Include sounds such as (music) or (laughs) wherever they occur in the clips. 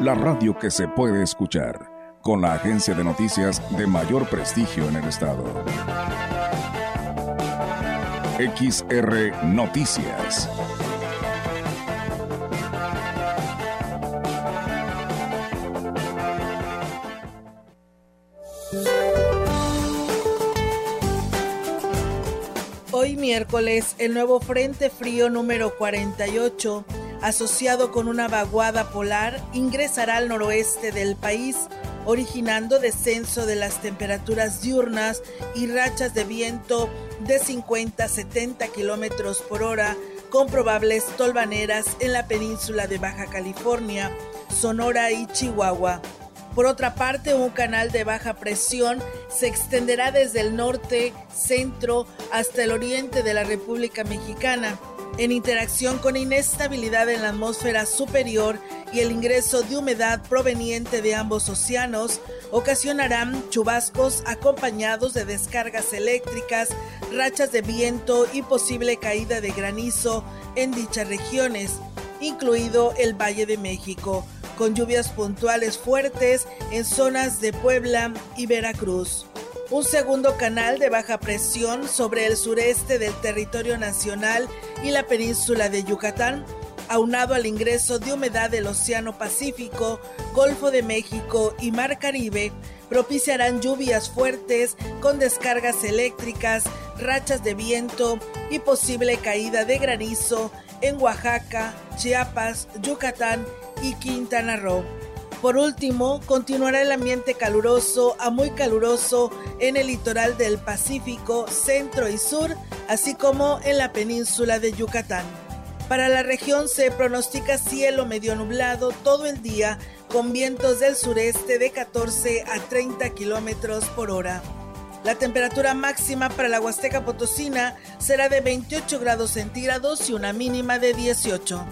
la radio que se puede escuchar, con la agencia de noticias de mayor prestigio en el estado. XR Noticias. Hoy miércoles, el nuevo Frente Frío número 48 asociado con una vaguada polar, ingresará al noroeste del país, originando descenso de las temperaturas diurnas y rachas de viento de 50 a 70 kilómetros por hora, con probables tolvaneras en la península de Baja California, Sonora y Chihuahua. Por otra parte, un canal de baja presión se extenderá desde el norte, centro, hasta el oriente de la República Mexicana en interacción con inestabilidad en la atmósfera superior y el ingreso de humedad proveniente de ambos océanos, ocasionarán chubascos acompañados de descargas eléctricas, rachas de viento y posible caída de granizo en dichas regiones, incluido el Valle de México, con lluvias puntuales fuertes en zonas de Puebla y Veracruz. Un segundo canal de baja presión sobre el sureste del territorio nacional y la península de Yucatán, aunado al ingreso de humedad del Océano Pacífico, Golfo de México y Mar Caribe, propiciarán lluvias fuertes con descargas eléctricas, rachas de viento y posible caída de granizo en Oaxaca, Chiapas, Yucatán y Quintana Roo. Por último, continuará el ambiente caluroso a muy caluroso en el litoral del Pacífico, centro y sur, así como en la península de Yucatán. Para la región se pronostica cielo medio nublado todo el día con vientos del sureste de 14 a 30 kilómetros por hora. La temperatura máxima para la Huasteca Potosina será de 28 grados centígrados y una mínima de 18.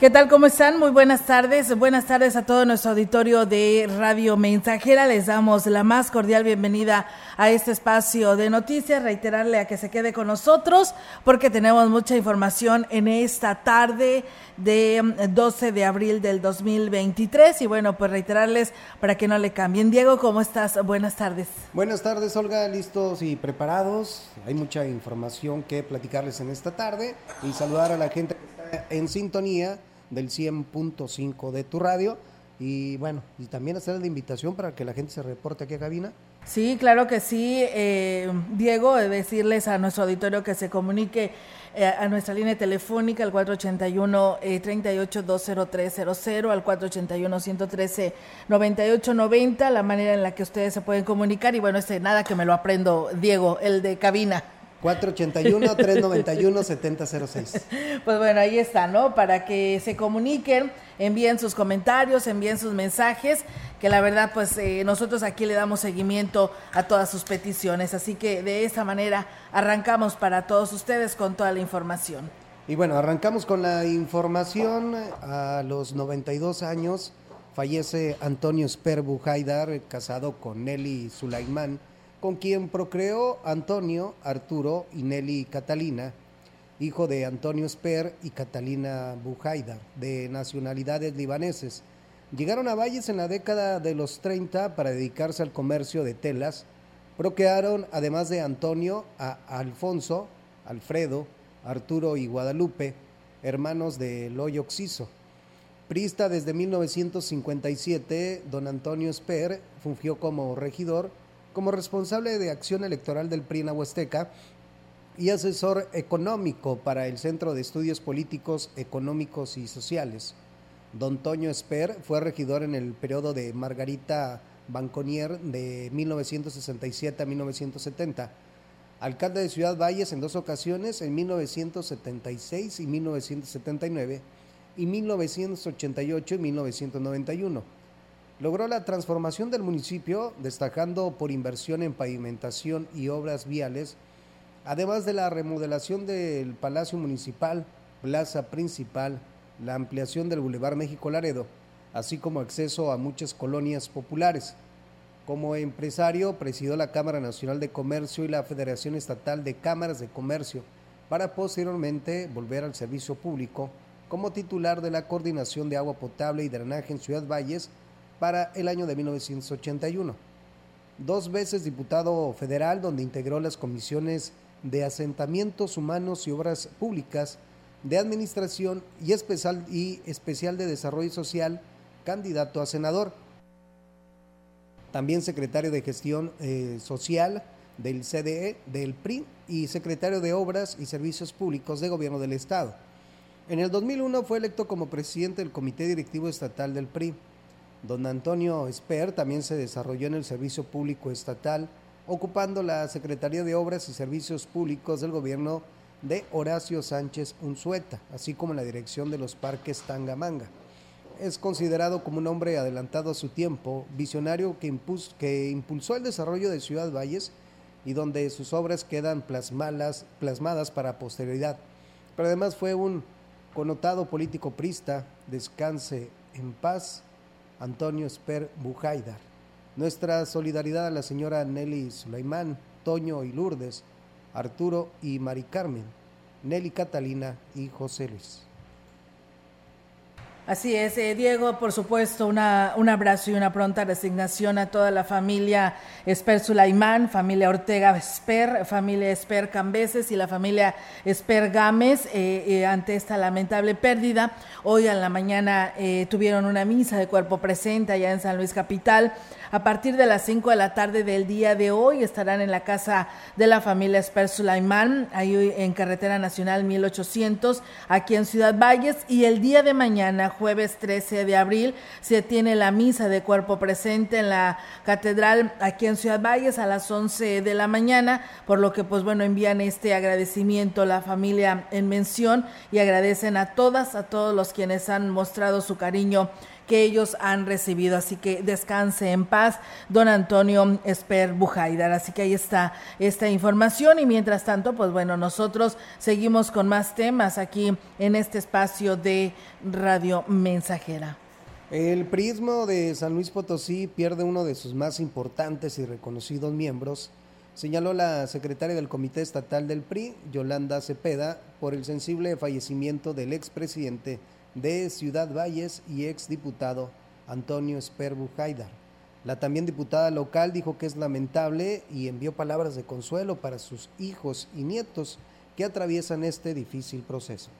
¿Qué tal? ¿Cómo están? Muy buenas tardes. Buenas tardes a todo nuestro auditorio de Radio Mensajera. Les damos la más cordial bienvenida a este espacio de noticias. Reiterarle a que se quede con nosotros porque tenemos mucha información en esta tarde de 12 mm, de abril del 2023. Y bueno, pues reiterarles para que no le cambien. Diego, ¿cómo estás? Buenas tardes. Buenas tardes, Olga. Listos y preparados. Hay mucha información que platicarles en esta tarde y saludar a la gente en sintonía del 100.5 de tu radio. Y bueno, y también hacer la invitación para que la gente se reporte aquí a cabina. Sí, claro que sí. Eh, Diego, decirles a nuestro auditorio que se comunique eh, a nuestra línea telefónica al 481-38-20300, eh, al 481-113-9890, la manera en la que ustedes se pueden comunicar. Y bueno, este nada que me lo aprendo, Diego, el de cabina. 481-391-7006. (laughs) Pues bueno, ahí está, ¿no? Para que se comuniquen, envíen sus comentarios, envíen sus mensajes, que la verdad, pues eh, nosotros aquí le damos seguimiento a todas sus peticiones. Así que de esta manera arrancamos para todos ustedes con toda la información. Y bueno, arrancamos con la información. A los 92 años fallece Antonio Sperbu Haidar, casado con Nelly Sulaimán con quien procreó Antonio, Arturo y Nelly Catalina, hijo de Antonio Sper y Catalina Bujaida, de nacionalidades libaneses. Llegaron a Valles en la década de los 30 para dedicarse al comercio de telas. Procrearon, además de Antonio, a Alfonso, Alfredo, Arturo y Guadalupe, hermanos de Loyo Oxiso. Prista desde 1957, don Antonio Sper fungió como regidor como responsable de acción electoral del PRI en y asesor económico para el Centro de Estudios Políticos, Económicos y Sociales. Don Toño Esper fue regidor en el periodo de Margarita Banconier de 1967 a 1970. Alcalde de Ciudad Valles en dos ocasiones, en 1976 y 1979, y 1988 y 1991 logró la transformación del municipio, destacando por inversión en pavimentación y obras viales, además de la remodelación del Palacio Municipal, Plaza Principal, la ampliación del Boulevard México Laredo, así como acceso a muchas colonias populares. Como empresario, presidió la Cámara Nacional de Comercio y la Federación Estatal de Cámaras de Comercio, para posteriormente volver al servicio público como titular de la Coordinación de Agua Potable y Drenaje en Ciudad Valles para el año de 1981. Dos veces diputado federal donde integró las comisiones de asentamientos humanos y obras públicas, de administración y especial, y especial de desarrollo social, candidato a senador. También secretario de gestión eh, social del CDE, del PRI y secretario de Obras y Servicios Públicos de Gobierno del Estado. En el 2001 fue electo como presidente del Comité Directivo Estatal del PRI. Don Antonio Esper también se desarrolló en el Servicio Público Estatal, ocupando la Secretaría de Obras y Servicios Públicos del gobierno de Horacio Sánchez Unzueta, así como la dirección de los parques Tangamanga. Es considerado como un hombre adelantado a su tiempo, visionario que, impulsó el desarrollo de Ciudad Valles y donde sus obras quedan plasmadas, plasmadas para posteridad. Pero además fue un connotado político prista, descanse en paz Antonio Esper Bujaidar. Nuestra solidaridad a la señora Nelly Sulaimán, Toño y Lourdes, Arturo y Mari Carmen, Nelly Catalina y José Luis. Así es, eh, Diego, por supuesto, una, un abrazo y una pronta resignación a toda la familia Esper Sulaimán, familia Ortega Esper, familia Esper Cambeses y la familia Esper Gámez eh, eh, ante esta lamentable pérdida. Hoy a la mañana tuvieron una misa de cuerpo presente allá en San Luis Capital. A partir de las 5 de la tarde del día de hoy estarán en la casa de la familia Esper Sulaimán, ahí en Carretera Nacional 1800, aquí en Ciudad Valles. Y el día de mañana, jueves 13 de abril, se tiene la misa de cuerpo presente en la catedral aquí en Ciudad Valles a las 11 de la mañana, por lo que pues bueno, envían este agradecimiento a la familia en mención y agradecen a todas, a todos los quienes han mostrado su cariño que ellos han recibido. Así que descanse en paz, don Antonio Esper Bujaidar. Así que ahí está esta información y mientras tanto, pues bueno, nosotros seguimos con más temas aquí en este espacio de Radio Mensajera. El prismo de San Luis Potosí pierde uno de sus más importantes y reconocidos miembros, señaló la secretaria del Comité Estatal del PRI, Yolanda Cepeda, por el sensible fallecimiento del expresidente de Ciudad Valles y exdiputado Antonio Esperbu Haidar. La también diputada local dijo que es lamentable y envió palabras de consuelo para sus hijos y nietos que atraviesan este difícil proceso.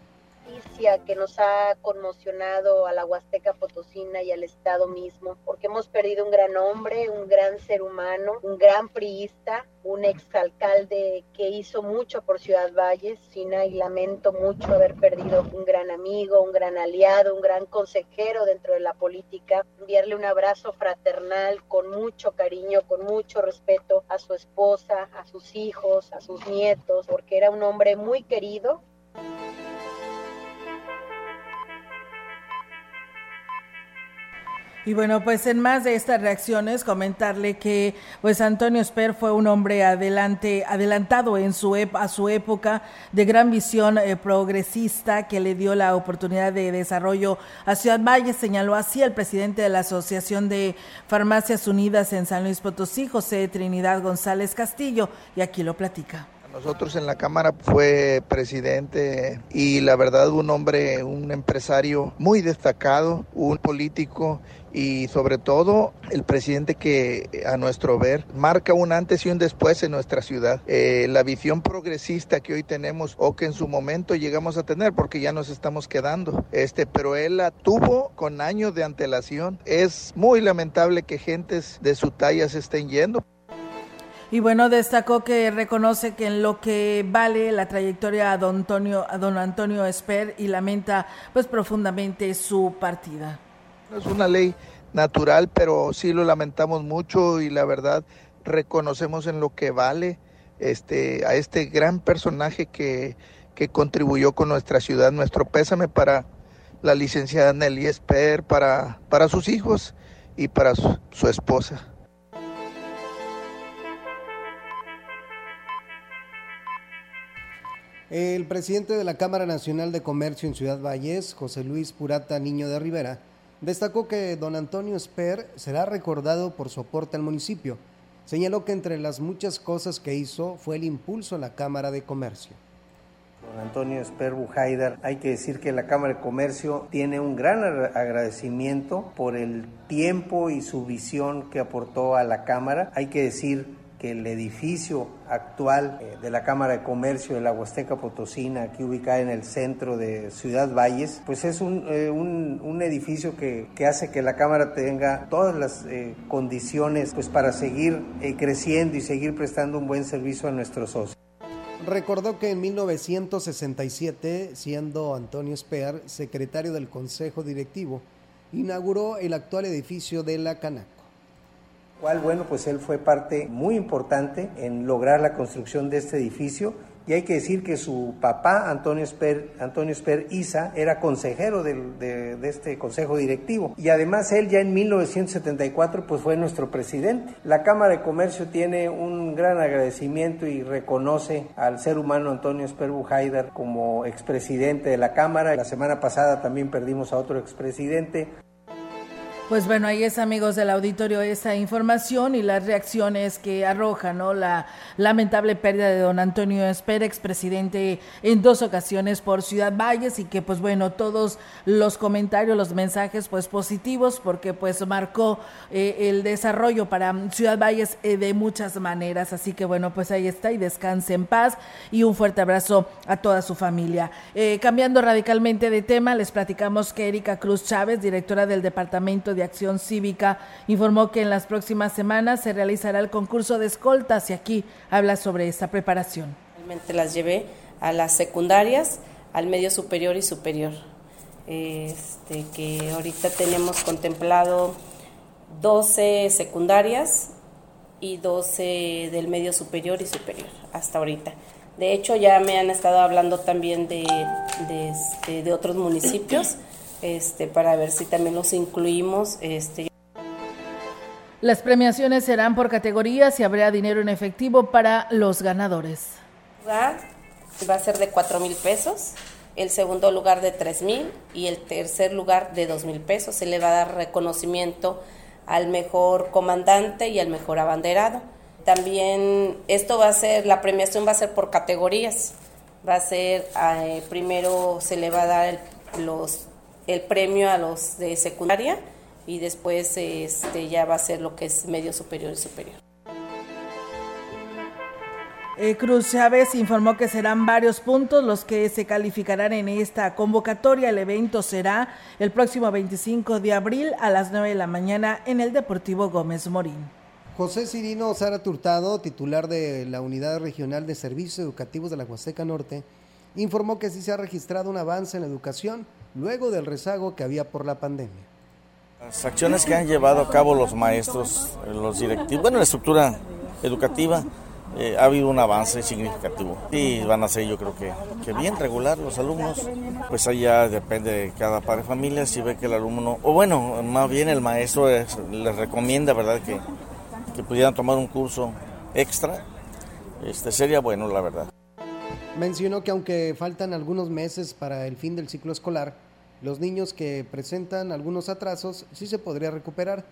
Noticia que nos ha conmocionado a la Huasteca Potosina y al Estado mismo, porque hemos perdido un gran hombre, un gran ser humano, un gran priista, un exalcalde que hizo mucho por Ciudad Valles, Sina, y lamento mucho haber perdido un gran amigo, un gran aliado, un gran consejero dentro de la política. Enviarle un abrazo fraternal con mucho cariño, con mucho respeto a su esposa, a sus hijos, a sus nietos, porque era un hombre muy querido. Y bueno, pues en más de estas reacciones, comentarle que pues Antonio Esper fue un hombre adelante, adelantado en su a su época, de gran visión eh, progresista que le dio la oportunidad de desarrollo a Ciudad Valle, señaló así el presidente de la Asociación de Farmacias Unidas en San Luis Potosí, José Trinidad González Castillo, y aquí lo platica. Nosotros en la Cámara fue presidente y la verdad un hombre, un empresario muy destacado, un político y sobre todo el presidente que a nuestro ver marca un antes y un después en nuestra ciudad. Eh, la visión progresista que hoy tenemos o que en su momento llegamos a tener porque ya nos estamos quedando, este, pero él la tuvo con años de antelación. Es muy lamentable que gentes de su talla se estén yendo. Y bueno, destacó que reconoce que en lo que vale la trayectoria a don Antonio, a don Antonio Esper y lamenta pues profundamente su partida. Es una ley natural, pero sí lo lamentamos mucho y la verdad reconocemos en lo que vale este a este gran personaje que, que contribuyó con nuestra ciudad. Nuestro pésame para la licenciada Nelly Esper, para, para sus hijos y para su esposa. El presidente de la Cámara Nacional de Comercio en Ciudad Valles, José Luis Purata Niño de Rivera, destacó que don Antonio Esper será recordado por su aporte al municipio. Señaló que entre las muchas cosas que hizo fue el impulso a la Cámara de Comercio. Don Antonio Esper Bujaidar, hay que decir que la Cámara de Comercio tiene un gran agradecimiento por el tiempo y su visión que aportó a la Cámara. Hay que decir que el edificio actual eh, de la Cámara de Comercio de la Huasteca Potosina, aquí ubicada en el centro de Ciudad Valles, pues es un, eh, un, edificio que, que, hace que la Cámara tenga todas las eh, condiciones pues, para seguir creciendo y seguir prestando un buen servicio a nuestros socios. Recordó que en 1967, siendo Antonio Spear secretario del Consejo Directivo, inauguró el actual edificio de la Canac cual, bueno, pues él fue parte muy importante en lograr la construcción de este edificio. Y hay que decir que su papá, Antonio Esper, Antonio Esper Isa, era consejero de, de, este consejo directivo. Y además él ya en 1974 pues fue nuestro presidente. La Cámara de Comercio tiene un gran agradecimiento y reconoce al ser humano Antonio Esper Bujaidar como expresidente de la Cámara. La semana pasada también perdimos a otro expresidente. Pues bueno, ahí es amigos del auditorio esa información y las reacciones que arroja, ¿no? La lamentable pérdida de don Antonio Esper, expresidente en dos ocasiones por Ciudad Valles y que pues bueno, todos los comentarios, los mensajes pues positivos porque pues marcó eh, el desarrollo para Ciudad Valles eh, de muchas maneras. Así que bueno, pues ahí está y descanse en paz y un fuerte abrazo a toda su familia. Eh, cambiando radicalmente de tema, les platicamos que Erika Cruz Chávez, directora del Departamento de Acción Cívica informó que en las próximas semanas se realizará el concurso de escoltas y aquí habla sobre esta preparación. Realmente las llevé a las secundarias, al medio superior y superior. Este, que ahorita tenemos contemplado 12 secundarias y 12 del medio superior y superior, hasta ahorita. De hecho, ya me han estado hablando también de, de, este, de otros municipios este, para ver si también los incluimos. Este. Las premiaciones serán por categorías y habrá dinero en efectivo para los ganadores. Va a ser de 4 mil pesos, el segundo lugar de 3 mil y el tercer lugar de 2 mil pesos. Se le va a dar reconocimiento al mejor comandante y al mejor abanderado. También esto va a ser, la premiación va a ser por categorías. Va a ser, eh, primero se le va a dar los el premio a los de secundaria y después este, ya va a ser lo que es medio superior y superior. Eh, Cruz Chávez informó que serán varios puntos los que se calificarán en esta convocatoria. El evento será el próximo 25 de abril a las 9 de la mañana en el Deportivo Gómez Morín. José Cirino Sara Turtado, titular de la Unidad Regional de Servicios Educativos de la Huasteca Norte, informó que sí se ha registrado un avance en la educación luego del rezago que había por la pandemia. Las acciones que han llevado a cabo los maestros, los directivos, bueno, la estructura educativa, eh, ha habido un avance significativo y van a ser yo creo que, que bien regular los alumnos, pues allá depende de cada padre de familia si ve que el alumno, o bueno, más bien el maestro les, recomienda, ¿verdad?, que, que pudieran tomar un curso extra, este sería bueno, la verdad. Mencionó que aunque faltan algunos meses para el fin del ciclo escolar, los niños que presentan algunos atrasos sí se podría recuperar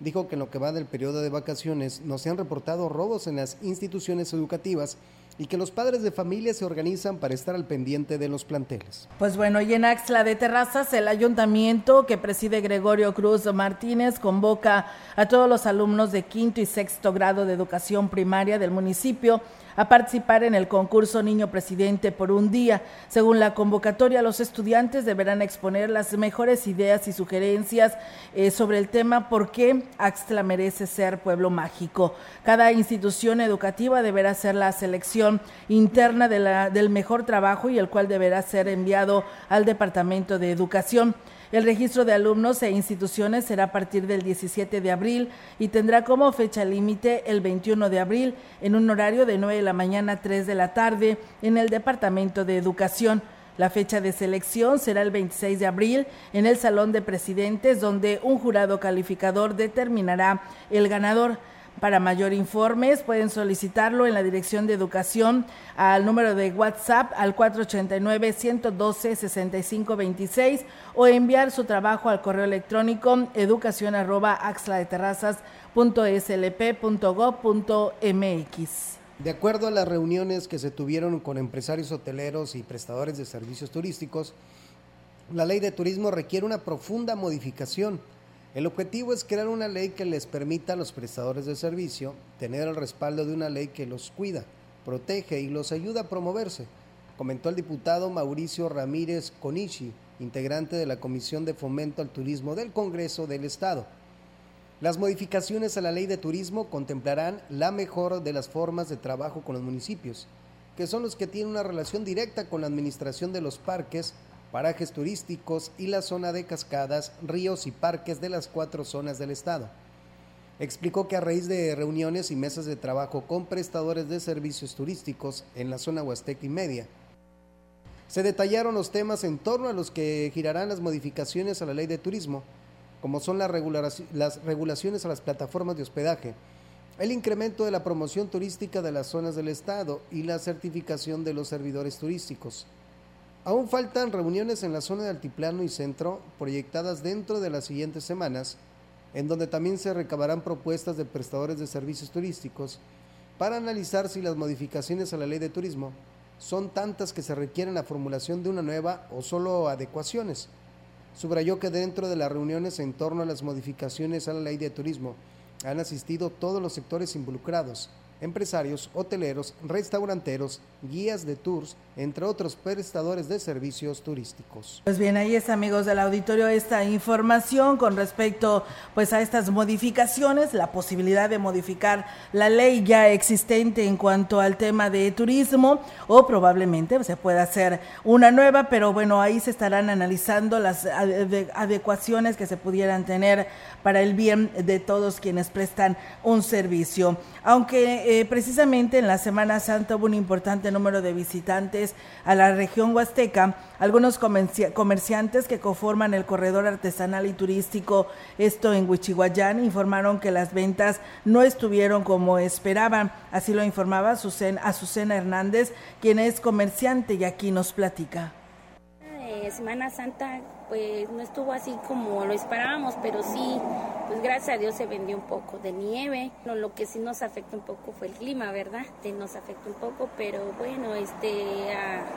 dijo que en lo que va del periodo de vacaciones no se han reportado robos en las instituciones educativas y que los padres de familia se organizan para estar al pendiente de los planteles. Pues bueno, y en Axla de Terrazas, el ayuntamiento que preside Gregorio Cruz Martínez convoca a todos los alumnos de quinto y sexto grado de educación primaria del municipio a participar en el concurso Niño Presidente por un día. Según la convocatoria, los estudiantes deberán exponer las mejores ideas y sugerencias eh, sobre el tema por qué Axtla merece ser pueblo mágico. Cada institución educativa deberá hacer la selección interna del mejor trabajo y el cual deberá ser enviado al Departamento de Educación. El registro de alumnos e instituciones será a partir del 17 de abril y tendrá como fecha límite el 21 de abril en un horario de 9 de la mañana a 3 de la tarde en el Departamento de Educación. La fecha de selección será el 26 de abril en el Salón de Presidentes, donde un jurado calificador determinará el ganador. Para mayor informes pueden solicitarlo en la Dirección de Educación al número de WhatsApp al 489-112-6526 o enviar su trabajo al correo electrónico educación arroba mx De acuerdo a las reuniones que se tuvieron con empresarios hoteleros y prestadores de servicios turísticos, la ley de turismo requiere una profunda modificación el objetivo es crear una ley que les permita a los prestadores de servicio tener el respaldo de una ley que los cuida, protege y los ayuda a promoverse, comentó el diputado Mauricio Ramírez Conichi, integrante de la Comisión de Fomento al Turismo del Congreso del Estado. Las modificaciones a la ley de turismo contemplarán la mejor de las formas de trabajo con los municipios, que son los que tienen una relación directa con la administración de los parques, parajes turísticos y la zona de cascadas, ríos y parques de las cuatro zonas del estado. Explicó que a raíz de reuniones y mesas de trabajo con prestadores de servicios turísticos en la zona huasteca y media, se detallaron los temas en torno a los que girarán las modificaciones a la ley de turismo, como son las, regulaciones a las plataformas de hospedaje, el incremento de la promoción turística de las zonas del Estado y la certificación de los servidores turísticos. Aún faltan reuniones en la zona de Altiplano y Centro proyectadas dentro de las siguientes semanas, en donde también se recabarán propuestas de prestadores de servicios turísticos para analizar si las modificaciones a la ley de turismo son tantas que se requieren la formulación de una nueva o solo adecuaciones. Subrayó que dentro de las reuniones en torno a las modificaciones a la ley de turismo han asistido todos los sectores involucrados, empresarios, hoteleros, restauranteros, guías de tours, entre otros prestadores de servicios turísticos. Pues bien, ahí está, amigos del auditorio, esta información con respecto pues a estas modificaciones, la posibilidad de modificar la ley ya existente en cuanto al tema de turismo o probablemente se pueda hacer una nueva, pero bueno, ahí se estarán analizando las adecuaciones que se pudieran tener para el bien de todos quienes prestan un servicio. Aunque eh, precisamente en la Semana Santa hubo un importante número de visitantes a la región huasteca, algunos comerciantes que conforman el corredor artesanal y turístico, esto en Huichihuayán, informaron que las ventas no estuvieron como esperaban. Así lo informaba Azucena Hernández, quien es comerciante y aquí nos platica. Semana Santa pues no estuvo así como lo esperábamos, pero sí, pues gracias a Dios se vendió un poco de nieve. Lo que sí nos afecta un poco fue el clima, ¿verdad? Nos afecta un poco, pero bueno, este,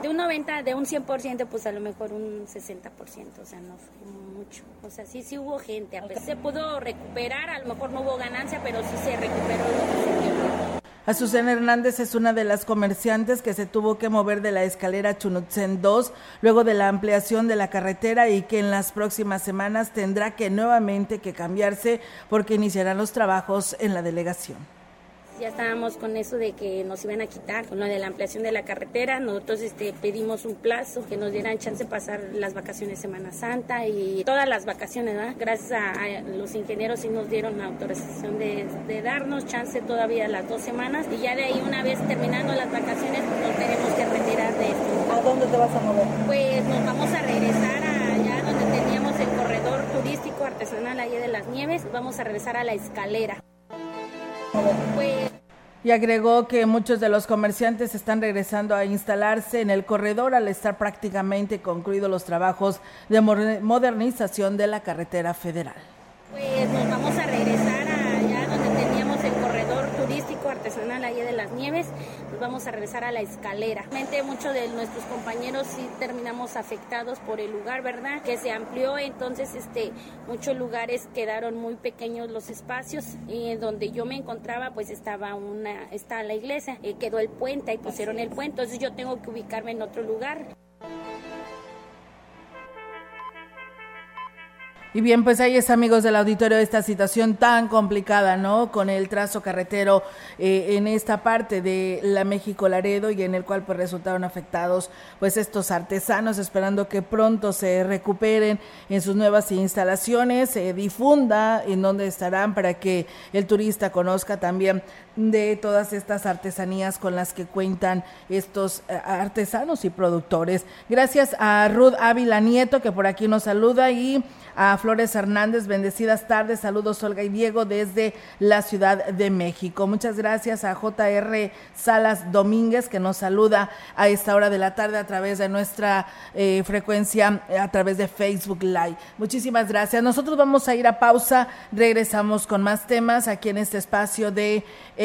de un 90, de un 100%, pues a lo mejor un 60%, o sea, no fue mucho. O sea, sí, sí hubo gente, a pesar se pudo recuperar, a lo mejor no hubo ganancia, pero sí se recuperó lo que se Azucena Hernández es una de las comerciantes que se tuvo que mover de la escalera Chunutzen 2 luego de la ampliación de la carretera y que en las próximas semanas tendrá que nuevamente que cambiarse porque iniciarán los trabajos en la delegación ya estábamos con eso de que nos iban a quitar con lo de la ampliación de la carretera. Nosotros este, pedimos un plazo que nos dieran chance de pasar las vacaciones Semana Santa y todas las vacaciones, Gracias a, los ingenieros sí nos dieron la autorización de, darnos chance todavía las dos semanas y ya de ahí una vez terminando las vacaciones pues, nos tenemos que retirar de esto. ¿A dónde te vas a mover? Pues nos vamos a regresar allá donde teníamos el corredor turístico artesanal allá de las nieves, vamos a regresar a la escalera. Y agregó que muchos de los comerciantes están regresando a instalarse en el corredor al estar prácticamente concluidos los trabajos de modernización de la carretera federal. Pues nos vamos a regresar allá donde teníamos el corredor turístico artesanal allá de las nieves, nos vamos a regresar a la escalera. Realmente muchos de nuestros compañeros sí terminamos afectados por el lugar, ¿verdad? Que se amplió, entonces este muchos lugares quedaron muy pequeños los espacios y en donde yo me encontraba pues estaba una está la iglesia, eh, quedó el puente y pusieron el puente, entonces yo tengo que ubicarme en otro lugar. Y bien, pues ahí es, amigos del auditorio, esta situación tan complicada, ¿no? Con el trazo carretero eh, en esta parte de la México Laredo y en el cual pues resultaron afectados pues estos artesanos, esperando que pronto se recuperen en sus nuevas instalaciones, se difunda en dónde estarán para que el turista conozca también de todas estas artesanías con las que cuentan estos eh, artesanos y productores. Gracias a Ruth Ávila Nieto, que por aquí nos saluda, y a Flores Hernández, bendecidas tardes, saludos Olga y Diego desde la Ciudad de México. Muchas gracias a JR Salas Domínguez, que nos saluda a esta hora de la tarde a través de nuestra eh, frecuencia, a través de Facebook Live. Muchísimas gracias. Nosotros vamos a ir a pausa, regresamos con más temas aquí en este espacio de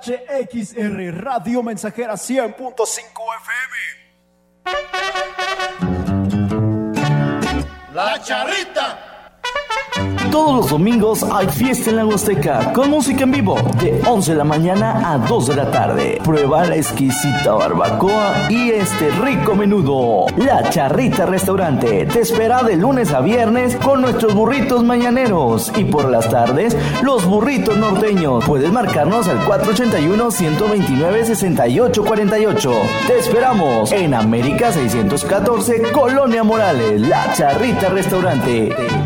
XHXR Radio Mensajera 100.5 FM. La charrita todos los domingos hay fiesta en la Huasteca con música en vivo de 11 de la mañana a 2 de la tarde. Prueba la exquisita barbacoa y este rico menudo. La Charrita Restaurante te espera de lunes a viernes con nuestros burritos mañaneros y por las tardes los burritos norteños. Puedes marcarnos al 481 129 6848. Te esperamos en América 614 Colonia Morales. La Charrita Restaurante.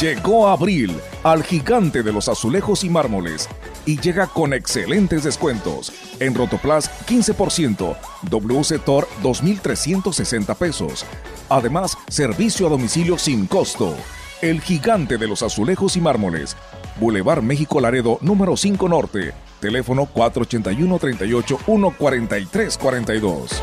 Llegó abril al gigante de los azulejos y mármoles y llega con excelentes descuentos. En Rotoplas 15%, WC Tor 2.360 pesos. Además, servicio a domicilio sin costo. El gigante de los azulejos y mármoles. Boulevard México Laredo, número 5 Norte. Teléfono 481 38 143 42.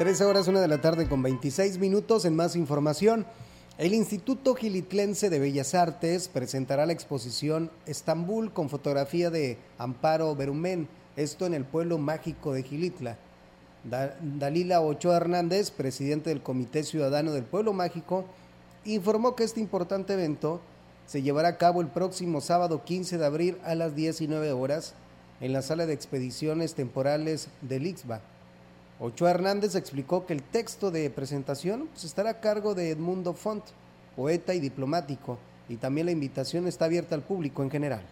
13 horas, una de la tarde con 26 minutos. En más información, el Instituto Gilitlense de Bellas Artes presentará la exposición Estambul con fotografía de Amparo Berumen, esto en el pueblo mágico de Gilitla. Dalila Ochoa Hernández, presidente del Comité Ciudadano del Pueblo Mágico, informó que este importante evento se llevará a cabo el próximo sábado 15 de abril a las 19 horas en la sala de expediciones temporales del Ixba Ochoa Hernández explicó que el texto de presentación pues, estará a cargo de Edmundo Font, poeta y diplomático, y también la invitación está abierta al público en general.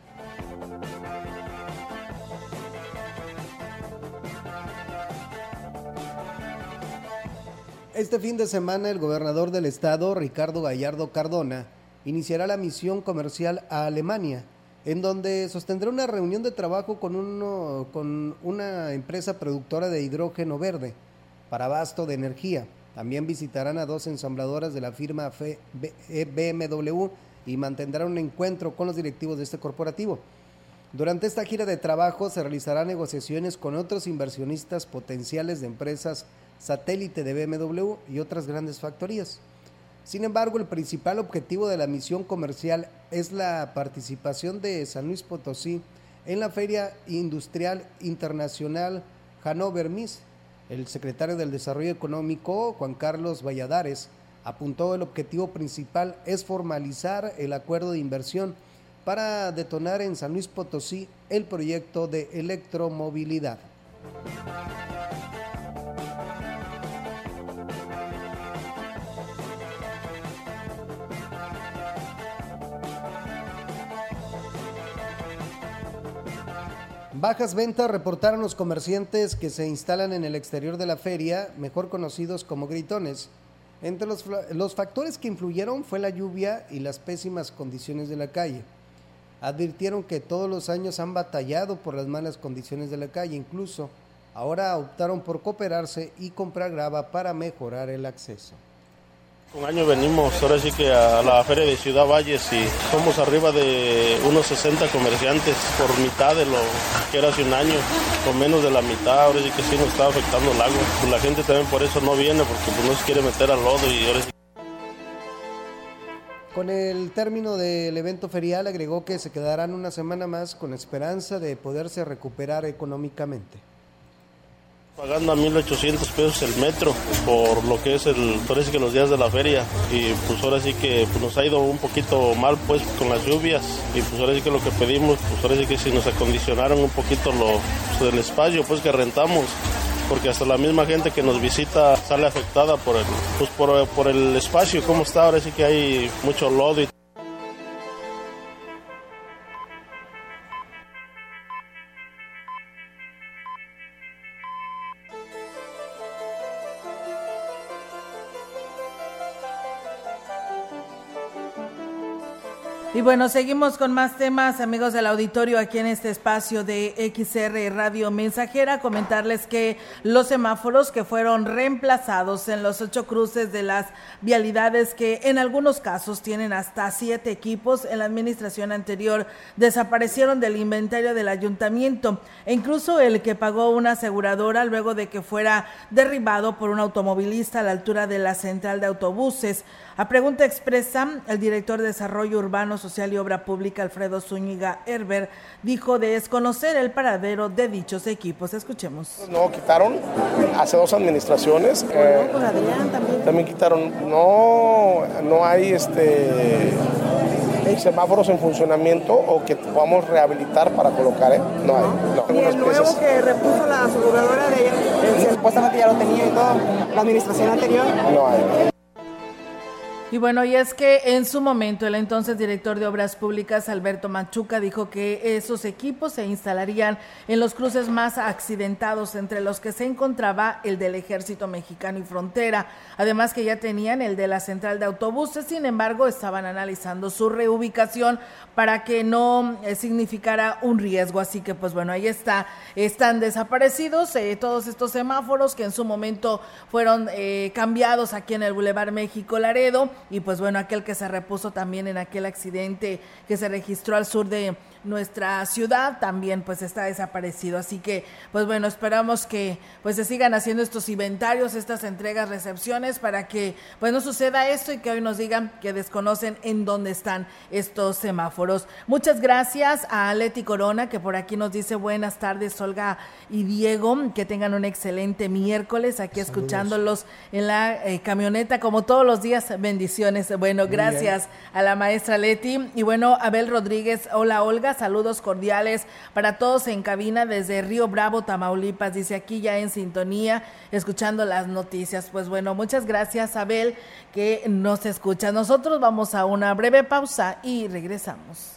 Este fin de semana el gobernador del estado, Ricardo Gallardo Cardona, iniciará la misión comercial a Alemania en donde sostendrá una reunión de trabajo con, uno, con una empresa productora de hidrógeno verde para abasto de energía. También visitarán a dos ensambladoras de la firma BMW e y mantendrán un encuentro con los directivos de este corporativo. Durante esta gira de trabajo se realizarán negociaciones con otros inversionistas potenciales de empresas satélite de BMW y otras grandes factorías. Sin embargo, el principal objetivo de la misión comercial es la participación de San Luis Potosí en la Feria Industrial Internacional Hannover Miss. El secretario del Desarrollo Económico, Juan Carlos Valladares, apuntó el objetivo principal es formalizar el acuerdo de inversión para detonar en San Luis Potosí el proyecto de electromovilidad. Bajas ventas reportaron los comerciantes que se instalan en el exterior de la feria, mejor conocidos como gritones. Entre los, los, factores que influyeron fue la lluvia y las pésimas condiciones de la calle. Advirtieron que todos los años han batallado por las malas condiciones de la calle, incluso ahora optaron por cooperarse y comprar grava para mejorar el acceso. Un año venimos ahora sí que a la feria de Ciudad Valles y somos arriba de unos 60 comerciantes por mitad de lo que era hace un año, o menos de la mitad, ahora sí que sí nos está afectando el agua. La gente también por eso no viene porque pues no se quiere meter al lodo y ahora sí. Con el término del evento ferial agregó que se quedarán una semana más con esperanza de poderse recuperar económicamente. Pagando a 1.800 pesos el metro por lo que es el, parece que los días de la feria. Y pues ahora sí que pues, nos ha ido un poquito mal pues con las lluvias. Y pues ahora sí que lo que pedimos pues ahora sí que si nos acondicionaron un poquito lo, pues, el espacio pues que rentamos. Porque hasta la misma gente que nos visita sale afectada por el, pues por, por el espacio como está. Ahora sí que hay mucho lodo y Y bueno, seguimos con más temas, amigos del auditorio, aquí en este espacio de XR Radio Mensajera. Comentarles que los semáforos que fueron reemplazados en los ocho cruces de las vialidades que en algunos casos tienen hasta siete equipos en la administración anterior desaparecieron del inventario del ayuntamiento e incluso el que pagó una aseguradora luego de que fuera derribado por un automovilista a la altura de la central de autobuses. A pregunta expresa, el director de Desarrollo Urbano, Social y Obra Pública, Alfredo Zúñiga Herber, dijo de desconocer el paradero de dichos equipos. Escuchemos. No, quitaron hace dos administraciones. Eh, también. También quitaron. No, no hay este semáforos en funcionamiento o que podamos rehabilitar para colocar, ¿eh? No hay. No. ¿Y el nuevo que repuso la aseguradora de ella? Supuestamente ya lo tenía y todo, la administración anterior. No hay. Y bueno, y es que en su momento el entonces director de Obras Públicas, Alberto Machuca, dijo que esos equipos se instalarían en los cruces más accidentados, entre los que se encontraba el del Ejército Mexicano y Frontera, además que ya tenían el de la central de autobuses, sin embargo estaban analizando su reubicación para que no eh, significara un riesgo, así que pues bueno, ahí está, están desaparecidos eh, todos estos semáforos que en su momento fueron eh, cambiados aquí en el Boulevard México Laredo y pues bueno, aquel que se repuso también en aquel accidente que se registró al sur de nuestra ciudad también pues está desaparecido. Así que pues bueno, esperamos que pues se sigan haciendo estos inventarios, estas entregas, recepciones para que pues no suceda esto y que hoy nos digan que desconocen en dónde están estos semáforos. Muchas gracias a Leti Corona que por aquí nos dice buenas tardes Olga y Diego, que tengan un excelente miércoles aquí escuchándolos en la eh, camioneta como todos los días. Bendiciones. Bueno, gracias a la maestra Leti y bueno, Abel Rodríguez, hola Olga saludos cordiales para todos en cabina desde Río Bravo, Tamaulipas. Dice aquí ya en sintonía, escuchando las noticias. Pues bueno, muchas gracias, Abel, que nos escucha. Nosotros vamos a una breve pausa y regresamos.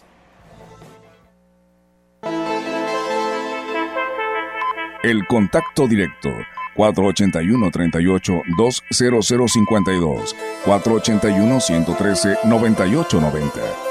El contacto directo 481-38-20052, 481-113-9890.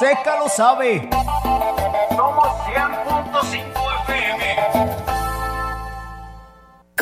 seca lo sabe.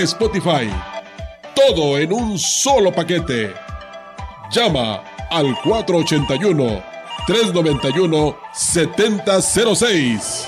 Spotify. Todo en un solo paquete. Llama al 481-391-7006. Un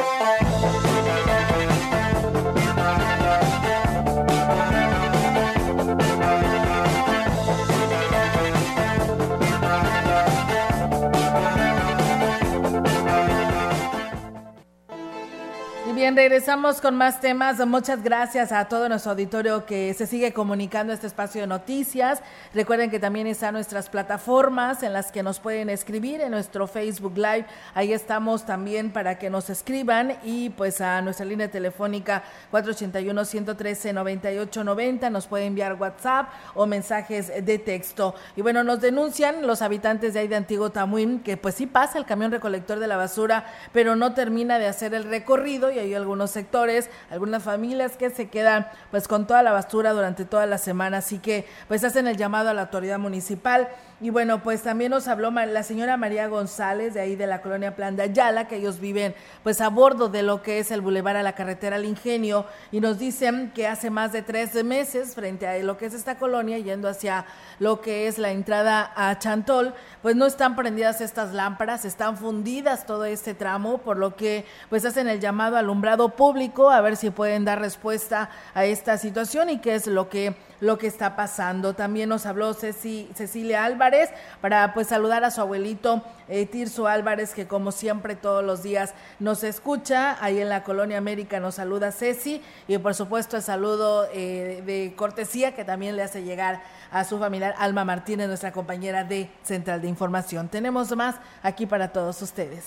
Bien, regresamos con más temas. Muchas gracias a todo nuestro auditorio que se sigue comunicando este espacio de noticias. Recuerden que también están nuestras plataformas en las que nos pueden escribir en nuestro Facebook Live. Ahí estamos también para que nos escriban y pues a nuestra línea telefónica 481-113-9890 nos puede enviar WhatsApp o mensajes de texto. Y bueno, nos denuncian los habitantes de ahí de Antiguo Tamuín que pues sí pasa el camión recolector de la basura, pero no termina de hacer el recorrido y hay hay algunos sectores, algunas familias que se quedan pues con toda la basura durante toda la semana, así que pues hacen el llamado a la autoridad municipal. Y bueno, pues también nos habló la señora María González de ahí de la colonia Plan de Ayala, que ellos viven pues a bordo de lo que es el bulevar a la carretera al Ingenio. Y nos dicen que hace más de tres meses frente a lo que es esta colonia, yendo hacia lo que es la entrada a Chantol, pues no están prendidas estas lámparas, están fundidas todo este tramo, por lo que pues hacen el llamado alumbrado público a ver si pueden dar respuesta a esta situación y qué es lo que lo que está pasando. También nos habló Cecilia Álvarez para pues saludar a su abuelito eh, Tirso Álvarez, que como siempre todos los días nos escucha. Ahí en la Colonia América nos saluda Ceci y por supuesto el saludo eh, de cortesía que también le hace llegar a su familiar Alma Martínez, nuestra compañera de Central de Información. Tenemos más aquí para todos ustedes.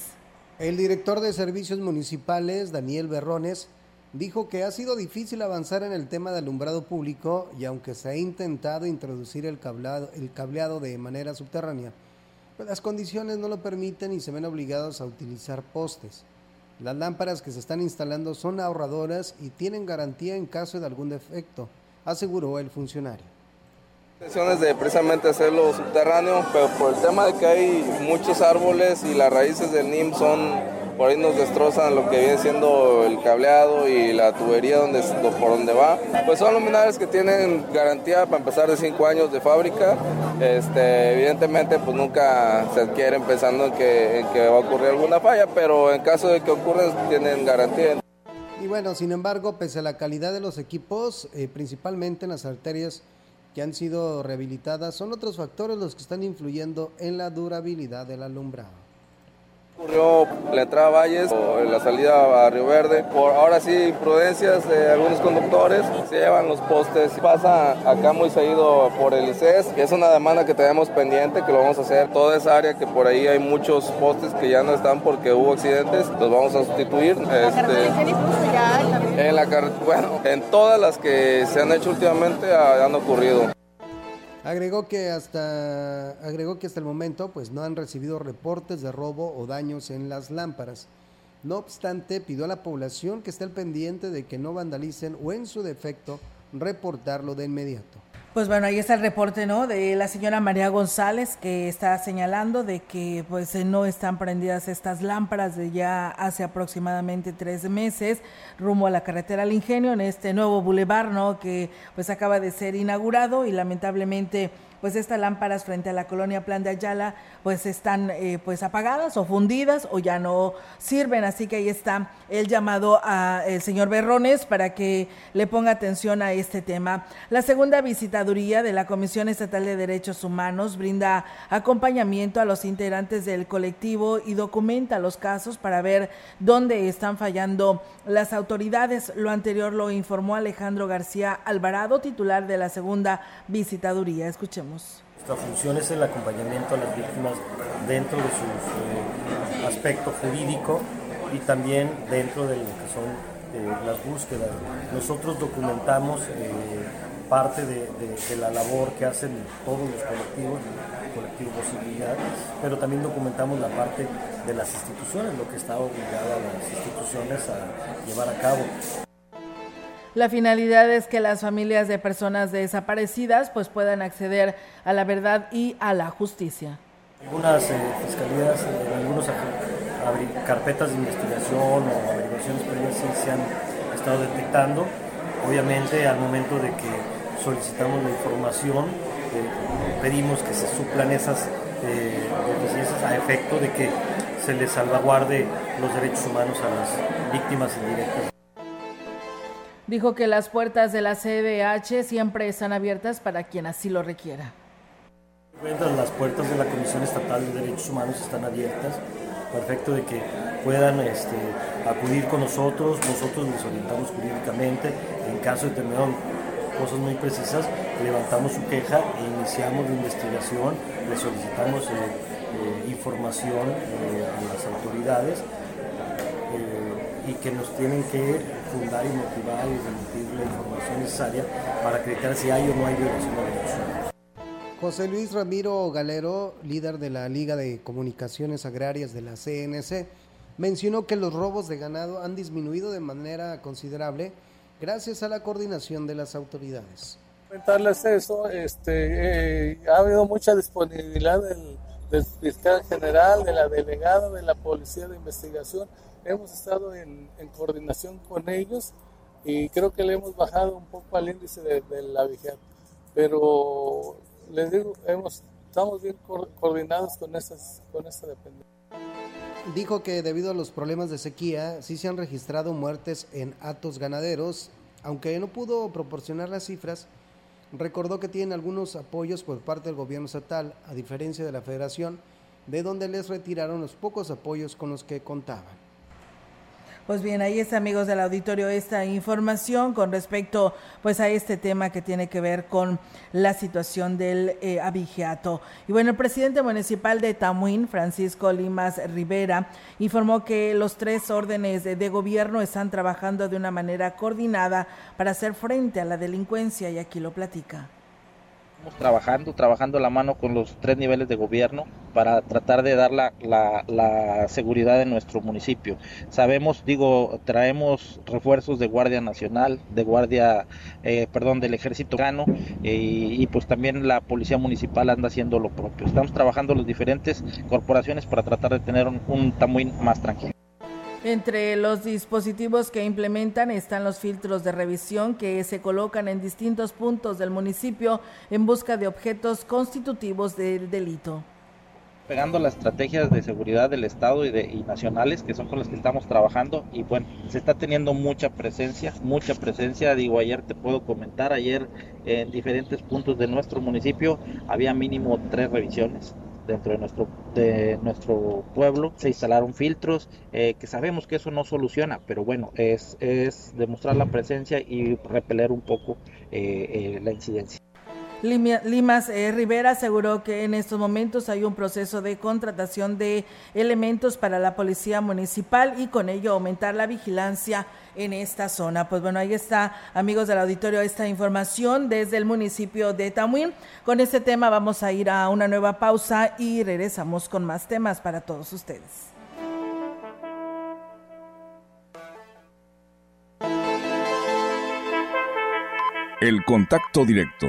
El director de Servicios Municipales, Daniel Berrones, dijo que ha sido difícil avanzar en el tema de alumbrado público y aunque se ha intentado introducir el cableado, el cableado de manera subterránea, pues las condiciones no lo permiten y se ven obligados a utilizar postes. Las lámparas que se están instalando son ahorradoras y tienen garantía en caso de algún defecto, aseguró el funcionario. Intenciones de precisamente hacerlo subterráneo, pero por el tema de que hay muchos árboles y las raíces del NIM son por ahí nos destrozan lo que viene siendo el cableado y la tubería donde, por donde va. Pues son luminarias que tienen garantía para empezar de 5 años de fábrica. Este, evidentemente pues nunca se adquieren pensando en que, que va a ocurrir alguna falla, pero en caso de que ocurra tienen garantía. Y bueno, sin embargo, pese a la calidad de los equipos, eh, principalmente en las arterias que han sido rehabilitadas, son otros factores los que están influyendo en la durabilidad del alumbrado. Ocurrió la entrada a Valles o la salida a Río Verde. Por ahora sí, imprudencias de algunos conductores, se llevan los postes. Pasa acá muy seguido por el ICES, que es una demanda que tenemos pendiente, que lo vamos a hacer. Toda esa área que por ahí hay muchos postes que ya no están porque hubo accidentes, los vamos a sustituir. Este, en la bueno, en todas las que se han hecho últimamente han ocurrido. Agregó que hasta agregó que hasta el momento pues no han recibido reportes de robo o daños en las lámparas. No obstante, pidió a la población que esté al pendiente de que no vandalicen o en su defecto reportarlo de inmediato. Pues bueno, ahí está el reporte, ¿no? De la señora María González que está señalando de que pues eh, no están prendidas estas lámparas de ya hace aproximadamente tres meses rumbo a la carretera al Ingenio en este nuevo bulevar, ¿no? Que pues acaba de ser inaugurado y lamentablemente pues estas lámparas frente a la colonia Plan de Ayala pues están eh, pues apagadas o fundidas o ya no sirven, así que ahí está el llamado al señor Berrones para que le ponga atención a este tema. La segunda visitaduría de la Comisión Estatal de Derechos Humanos brinda acompañamiento a los integrantes del colectivo y documenta los casos para ver dónde están fallando las autoridades. Lo anterior lo informó Alejandro García Alvarado, titular de la segunda visitaduría. Escuchemos. Nuestra función es el acompañamiento a las víctimas dentro de su eh, aspecto jurídico y también dentro de lo que son eh, las búsquedas. Nosotros documentamos eh, parte de, la labor que hacen todos los colectivos, el colectivo Posibilidad, pero también documentamos la parte de las instituciones, lo que está obligado a las instituciones a llevar a cabo. La finalidad es que las familias de personas desaparecidas pues puedan acceder a la verdad y a la justicia. Algunas eh, fiscalías, eh, algunas carpetas de investigación o averiguaciones previas sí se han estado detectando. Obviamente al momento de que solicitamos la información, eh, pedimos que se suplan esas deficiencias a efecto de que se les salvaguarde los derechos humanos a las víctimas indirectas. Dijo que las puertas de la CDH siempre están abiertas para quien así lo requiera. Las puertas de la Comisión Estatal de Derechos Humanos están abiertas, perfecto de que puedan este, acudir con nosotros, nosotros les orientamos jurídicamente, en caso de tener cosas muy precisas, levantamos su queja e iniciamos la investigación, le solicitamos eh, eh, información eh, a las autoridades y que nos tienen que fundar y motivar y remitir la información necesaria para acreditar si hay o no hay violación de derechos José Luis Ramiro Galero, líder de la Liga de Comunicaciones Agrarias de la CNC, mencionó que los robos de ganado han disminuido de manera considerable gracias a la coordinación de las autoridades. Comentarles eso, este, eh, ha habido mucha disponibilidad del, del, fiscal general, de la delegada, de la policía de investigación. Hemos estado en, coordinación con ellos y creo que le hemos bajado un poco al índice de, la vigilancia. Pero les digo, estamos bien coordinados con, esas, esa dependencia. Dijo que debido a los problemas de sequía, sí se han registrado muertes en atos ganaderos, aunque no pudo proporcionar las cifras, recordó que tienen algunos apoyos por parte del gobierno estatal, a diferencia de la federación, de donde les retiraron los pocos apoyos con los que contaban. Pues bien, ahí está, amigos del auditorio, esta información con respecto pues a este tema que tiene que ver con la situación del eh, abigeato. Y bueno, el presidente municipal de Tamuín, Francisco Limas Rivera, informó que los tres órdenes de, de gobierno están trabajando de una manera coordinada para hacer frente a la delincuencia y aquí lo platica trabajando, trabajando la mano con los tres niveles de gobierno para tratar de dar la, la, la, seguridad en nuestro municipio. Sabemos, digo, traemos refuerzos de Guardia Nacional, de Guardia, eh, perdón, del Ejército Gano eh, y pues también la Policía Municipal anda haciendo lo propio. Estamos trabajando las diferentes corporaciones para tratar de tener un, un más tranquilo. Entre los dispositivos que implementan están los filtros de revisión que se colocan en distintos puntos del municipio en busca de objetos constitutivos del delito. Pegando las estrategias de seguridad del Estado y, de, y nacionales, que son con las que estamos trabajando, y bueno, se está teniendo mucha presencia, mucha presencia, digo, ayer te puedo comentar, ayer en diferentes puntos de nuestro municipio había mínimo tres revisiones, dentro de nuestro, de nuestro pueblo. Se instalaron filtros, eh, que sabemos que eso no soluciona, pero bueno, es, es demostrar la presencia y repeler un poco eh, eh, la incidencia. Limas eh, Rivera aseguró que en estos momentos hay un proceso de contratación de elementos para la policía municipal y con ello aumentar la vigilancia en esta zona. Pues bueno, ahí está, amigos del auditorio, esta información desde el municipio de Tamuín. Con este tema vamos a ir a una nueva pausa y regresamos con más temas para todos ustedes. El contacto directo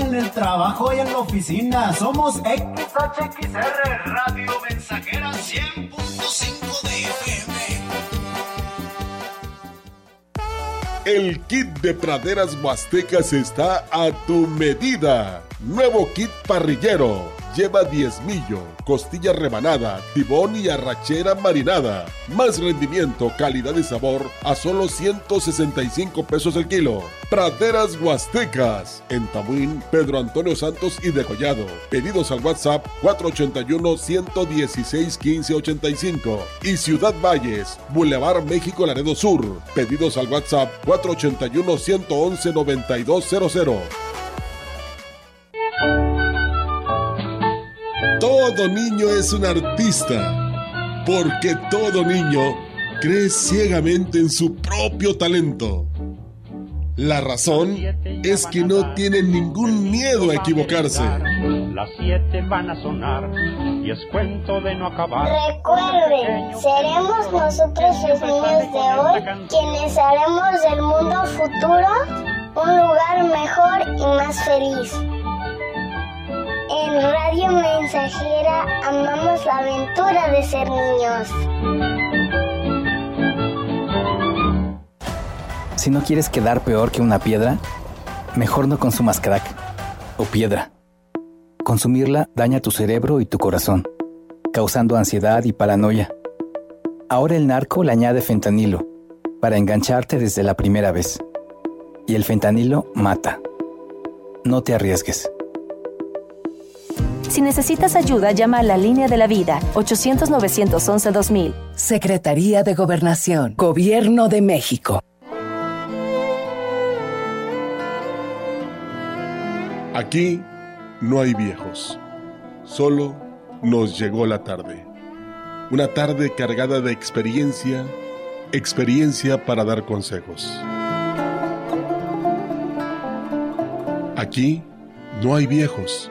en el trabajo y en la oficina. Somos XHXR Radio Mensajera 100.5 de FM. El kit de praderas huastecas está a tu medida. Nuevo kit parrillero. Lleva diezmillo, costilla rebanada, tibón y arrachera marinada. Más rendimiento, calidad y sabor a solo 165 pesos el kilo. Praderas Huastecas. En Tamuín, Pedro Antonio Santos y Degollado. Pedidos al WhatsApp 481-116-1585. Y Ciudad Valles, Boulevard México Laredo Sur. Pedidos al WhatsApp 481-111-9200. Todo niño es un artista, porque todo niño cree ciegamente en su propio talento. La razón es que no tienen ningún miedo a equivocarse. Las siete van a sonar y es cuento de no acabar. Recuerden, seremos nosotros los niños de hoy quienes haremos del mundo futuro un lugar mejor y más feliz. En Radio Mensajera amamos la aventura de ser niños. Si no quieres quedar peor que una piedra, mejor no consumas crack o piedra. Consumirla daña tu cerebro y tu corazón, causando ansiedad y paranoia. Ahora el narco le añade fentanilo para engancharte desde la primera vez. Y el fentanilo mata. No te arriesgues. Si necesitas ayuda, llama a la línea de la vida 800-911-2000. Secretaría de Gobernación, Gobierno de México. Aquí no hay viejos, solo nos llegó la tarde. Una tarde cargada de experiencia, experiencia para dar consejos. Aquí no hay viejos,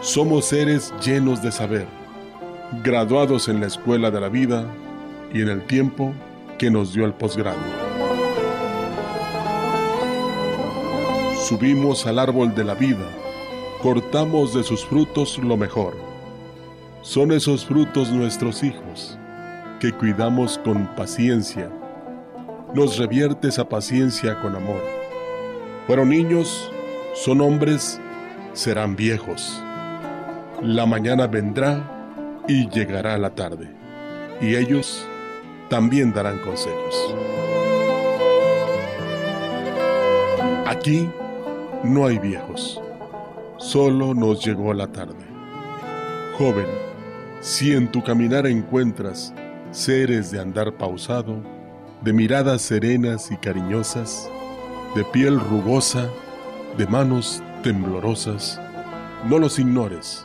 Somos seres llenos de saber, graduados en la escuela de la vida y en el tiempo que nos dio el posgrado. Subimos al árbol de la vida, cortamos de sus frutos lo mejor. Son esos frutos nuestros hijos, que cuidamos con paciencia. Nos revierte esa paciencia con amor. Fueron niños, son hombres, serán viejos. La mañana vendrá y llegará la tarde, y ellos también darán consejos. Aquí no hay viejos, solo nos llegó la tarde. Joven, si en tu caminar encuentras seres de andar pausado, de miradas serenas y cariñosas, de piel rugosa, de manos temblorosas, no los ignores,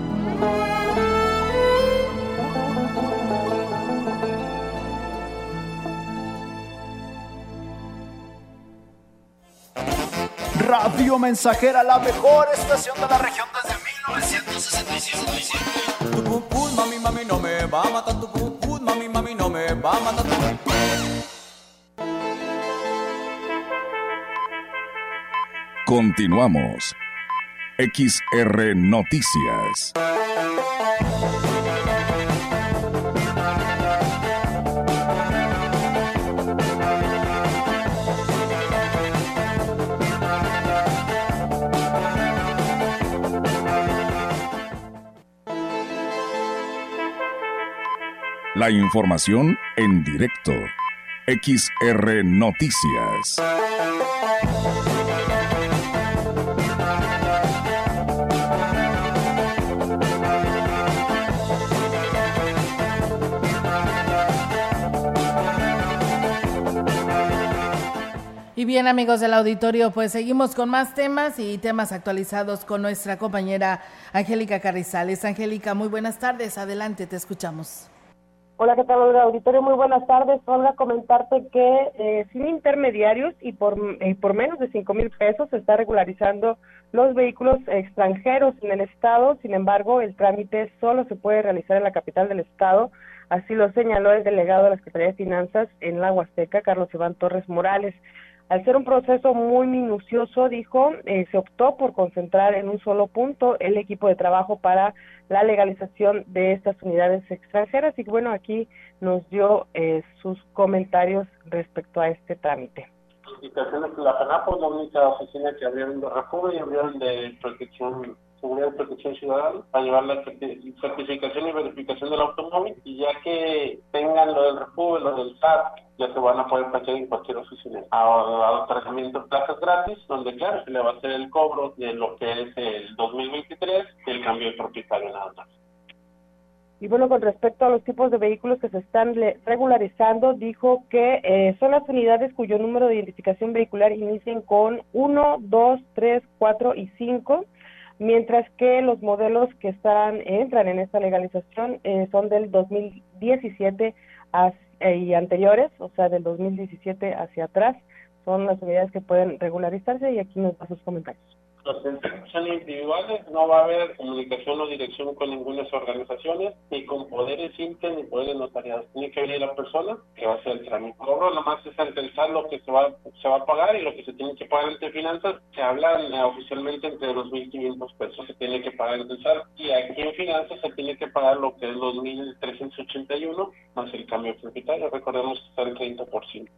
Mensajera, la mejor estación de la región desde 1965. Tu pum mami, mami, no me va a matar tu pum, mami, mami, no me va a matar tu Continuamos. XR Noticias. La información en directo. XR Noticias. Y bien amigos del auditorio, pues seguimos con más temas y temas actualizados con nuestra compañera Angélica Carrizales. Angélica, muy buenas tardes, adelante, te escuchamos. Hola, ¿qué tal? Auditorio, muy buenas tardes. Olga, comentarte que eh, sin intermediarios y por, eh, por menos de cinco mil pesos se está regularizando los vehículos extranjeros en el Estado. Sin embargo, el trámite solo se puede realizar en la capital del Estado. Así lo señaló el delegado de la Secretaría de Finanzas en la Huasteca, Carlos Iván Torres Morales. Al ser un proceso muy minucioso, dijo, eh, se optó por concentrar en un solo punto el equipo de trabajo para la legalización de estas unidades extranjeras. Y bueno, aquí nos dio eh, sus comentarios respecto a este trámite. La la única oficina que abrieron de y abrieron de protección Seguridad y Protección Ciudadana para llevar la certificación y verificación del automóvil y ya que tengan lo del refugio, lo del SAT, ya se van a poder pasar en cualquier oficina. A, tratamiento de plazas gratis, donde claro, se le va a hacer el cobro de lo que es el 2023 y el cambio de propietario nada más. Y bueno, con respecto a los tipos de vehículos que se están regularizando, dijo que eh, son las unidades cuyo número de identificación vehicular inicien con 1, 2, 3, 4 y 5 mientras que los modelos que están entran en esta legalización eh, son del 2017 y anteriores, o sea, del 2017 hacia atrás, son las unidades que pueden regularizarse y aquí nos da sus comentarios los centros son individuales, no va a haber comunicación o dirección con ninguna organizaciones, ni con poderes simples ni poderes notariados. Tiene que venir la persona que va a hacer el trámite. Cobro nomás es pensar lo que se va, a pagar y lo que se tiene que pagar entre finanzas. Se habla eh, oficialmente entre los 1.500 pesos se tiene que pagar el SAT y aquí en finanzas se tiene que pagar lo que es los 1.381 más el cambio propietario. Recordemos que está el 30%.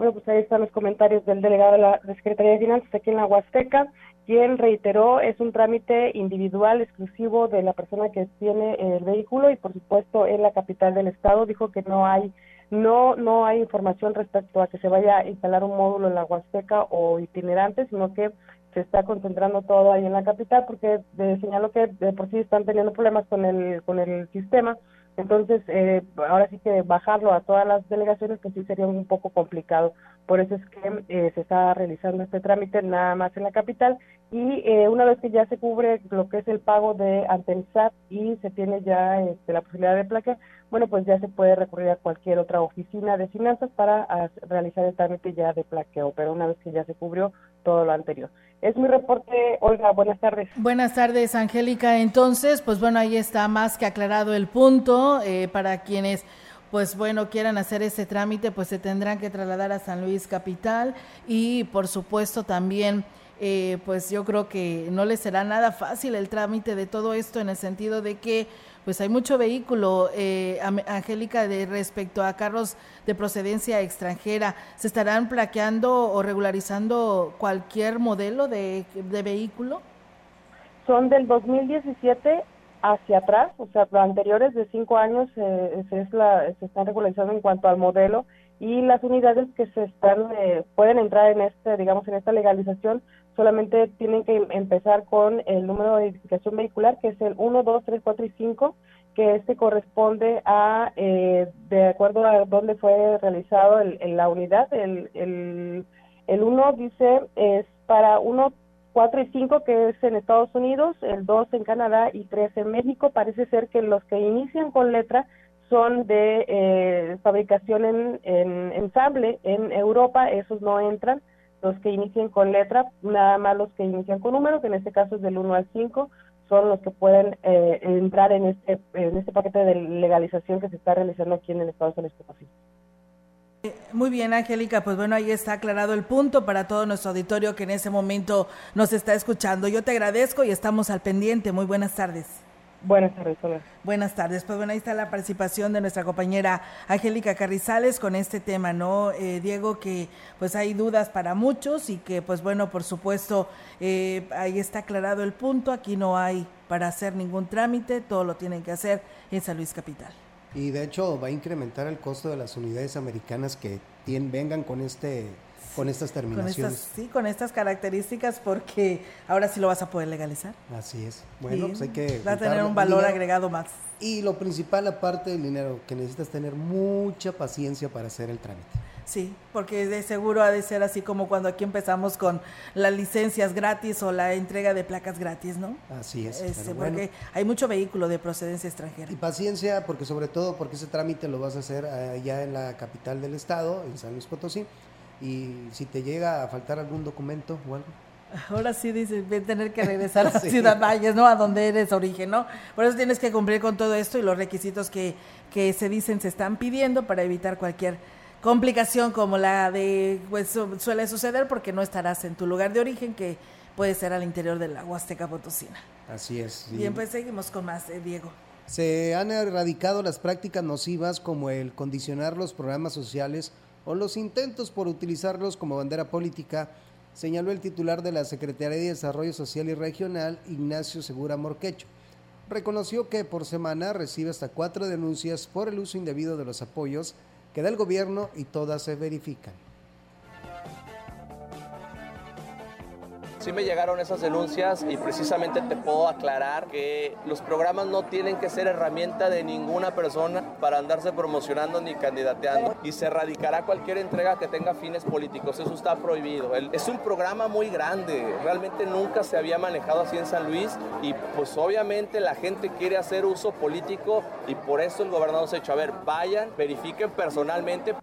Bueno, pues ahí están los comentarios del delegado de la Secretaría de Finanzas aquí en la Huasteca, quien reiteró es un trámite individual exclusivo de la persona que tiene el vehículo y por supuesto en la capital del estado. Dijo que no hay no no hay información respecto a que se vaya a instalar un módulo en la Huasteca o itinerante, sino que se está concentrando todo ahí en la capital porque señaló que de por sí están teniendo problemas con el con el sistema entonces, eh, ahora sí que bajarlo a todas las delegaciones, pues sí sería un poco complicado. Por eso es que eh, se está realizando este trámite nada más en la capital y eh, una vez que ya se cubre lo que es el pago de ante el SAT y se tiene ya este, la posibilidad de plaque, bueno, pues ya se puede recurrir a cualquier otra oficina de finanzas para realizar el trámite ya de plaqueo, pero una vez que ya se cubrió todo lo anterior. Es mi reporte, Olga, buenas tardes. Buenas tardes, Angélica. Entonces, pues bueno, ahí está más que aclarado el punto eh, para quienes pues bueno, quieran hacer ese trámite, pues se tendrán que trasladar a San Luis Capital y por supuesto también eh, pues yo creo que no les será nada fácil el trámite de todo esto en el sentido de que pues hay mucho vehículo, eh, Angélica, de respecto a carros de procedencia extranjera. ¿Se estarán plaqueando o regularizando cualquier modelo de, vehículo? Son del 2017 hacia atrás, o sea, anteriores de cinco años eh, es la, se están regularizando en cuanto al modelo y las unidades que se están eh, pueden entrar en este, digamos, en esta legalización solamente tienen que empezar con el número de identificación vehicular, que es el 1, 2, 3, 4 y 5, que este corresponde a, eh, de acuerdo a dónde fue realizado el, la unidad, el, el, el 1 dice es para 1, 4 y 5 que es en Estados Unidos, el 2 en Canadá y 3 en México. Parece ser que los que inician con letra son de eh, fabricación en, en ensamble en Europa, esos no entran los que inicien con letra, nada más los que inician con número, que en este caso es del 1 al 5, son los que pueden eh, entrar en este, en este paquete de legalización que se está realizando aquí en el Estado de San Luis eh, Muy bien, Angélica, pues bueno, ahí está aclarado el punto para todo nuestro auditorio que en ese momento nos está escuchando. Yo te agradezco y estamos al pendiente. Muy buenas tardes. Buenas tardes, hola. Buenas tardes. Pues bueno, ahí está la participación de nuestra compañera Angélica Carrizales con este tema, ¿no? Eh, Diego, que pues hay dudas para muchos y que pues bueno, por supuesto, eh, ahí está aclarado el punto. Aquí no hay para hacer ningún trámite, todo lo tienen que hacer en San Luis Capital. Y de hecho va a incrementar el costo de las unidades americanas que tienen, vengan con este con estas terminaciones. sí, con estas características porque ahora sí lo vas a poder legalizar. Así es. Bueno, pues hay que... Va a tener un valor agregado más. Y lo principal, aparte del dinero, que necesitas tener mucha paciencia para hacer el trámite. Sí, porque de seguro ha de ser así como cuando aquí empezamos con las licencias gratis o la entrega de placas gratis, ¿no? Así es. Este, porque hay mucho vehículo de procedencia extranjera. Y paciencia, porque sobre todo porque ese trámite lo vas a hacer allá en la capital del estado, en San Luis Potosí y si te llega a faltar algún documento o algo. Ahora sí dices, voy a tener que regresar a (laughs) Ciudad Valles, ¿no? A donde eres origen, ¿no? Por eso tienes que cumplir con todo esto y los requisitos que, que se dicen se están pidiendo para evitar cualquier complicación como la de, pues suele suceder porque no estarás en tu lugar de origen, que puede ser al interior de la Huasteca Potosina. Así es. Bien, pues seguimos con más, eh, Diego. Se han erradicado las prácticas nocivas como el condicionar los programas sociales o los intentos por utilizarlos como bandera política, señaló el titular de la Secretaría de Desarrollo Social y Regional, Ignacio Segura Morquecho. Reconoció que por semana recibe hasta cuatro denuncias por el uso indebido de los apoyos que da el gobierno y todas se verifican. Sí me llegaron esas denuncias y precisamente te puedo aclarar que los programas no tienen que ser herramienta de ninguna persona para andarse promocionando ni candidateando y se erradicará cualquier entrega que tenga fines políticos. Eso está prohibido. es un programa muy grande. Realmente nunca se había manejado así en San Luis y pues obviamente la gente quiere hacer uso político y por eso el gobernador se ha hecho, a ver, vayan, verifiquen personalmente.